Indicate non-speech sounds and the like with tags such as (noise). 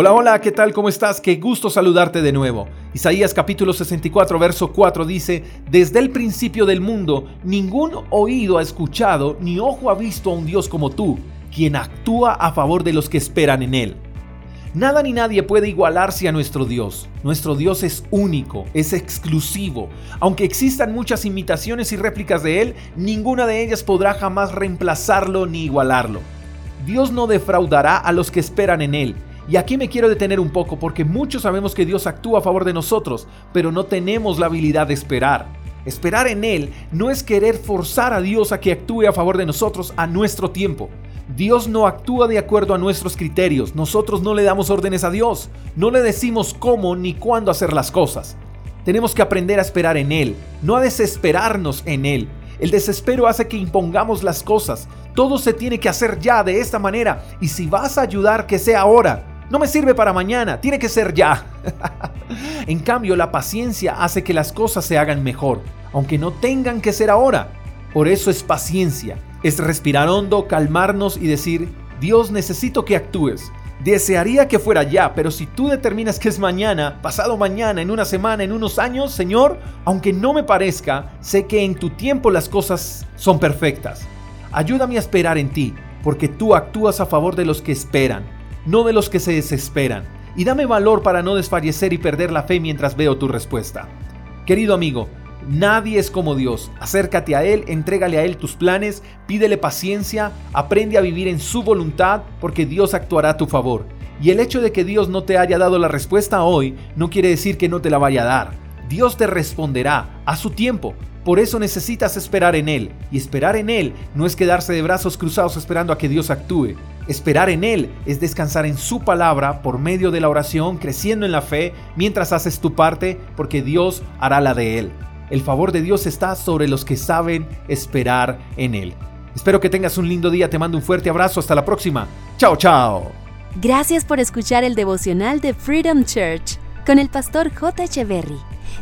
Hola, hola, ¿qué tal? ¿Cómo estás? Qué gusto saludarte de nuevo. Isaías capítulo 64, verso 4 dice, Desde el principio del mundo, ningún oído ha escuchado, ni ojo ha visto a un Dios como tú, quien actúa a favor de los que esperan en Él. Nada ni nadie puede igualarse a nuestro Dios. Nuestro Dios es único, es exclusivo. Aunque existan muchas imitaciones y réplicas de Él, ninguna de ellas podrá jamás reemplazarlo ni igualarlo. Dios no defraudará a los que esperan en Él y aquí me quiero detener un poco porque muchos sabemos que Dios actúa a favor de nosotros, pero no tenemos la habilidad de esperar. Esperar en Él no es querer forzar a Dios a que actúe a favor de nosotros a nuestro tiempo. Dios no actúa de acuerdo a nuestros criterios, nosotros no le damos órdenes a Dios, no le decimos cómo ni cuándo hacer las cosas. Tenemos que aprender a esperar en Él, no a desesperarnos en Él. El desespero hace que impongamos las cosas, todo se tiene que hacer ya de esta manera y si vas a ayudar que sea ahora, no me sirve para mañana, tiene que ser ya. (laughs) en cambio, la paciencia hace que las cosas se hagan mejor, aunque no tengan que ser ahora. Por eso es paciencia, es respirar hondo, calmarnos y decir, Dios necesito que actúes. Desearía que fuera ya, pero si tú determinas que es mañana, pasado mañana, en una semana, en unos años, Señor, aunque no me parezca, sé que en tu tiempo las cosas son perfectas. Ayúdame a esperar en ti, porque tú actúas a favor de los que esperan no de los que se desesperan, y dame valor para no desfallecer y perder la fe mientras veo tu respuesta. Querido amigo, nadie es como Dios. Acércate a Él, entrégale a Él tus planes, pídele paciencia, aprende a vivir en su voluntad, porque Dios actuará a tu favor. Y el hecho de que Dios no te haya dado la respuesta hoy no quiere decir que no te la vaya a dar. Dios te responderá a su tiempo. Por eso necesitas esperar en Él. Y esperar en Él no es quedarse de brazos cruzados esperando a que Dios actúe. Esperar en Él es descansar en su palabra por medio de la oración, creciendo en la fe mientras haces tu parte, porque Dios hará la de Él. El favor de Dios está sobre los que saben esperar en Él. Espero que tengas un lindo día, te mando un fuerte abrazo, hasta la próxima. Chao, chao. Gracias por escuchar el devocional de Freedom Church con el pastor J. Echeverry.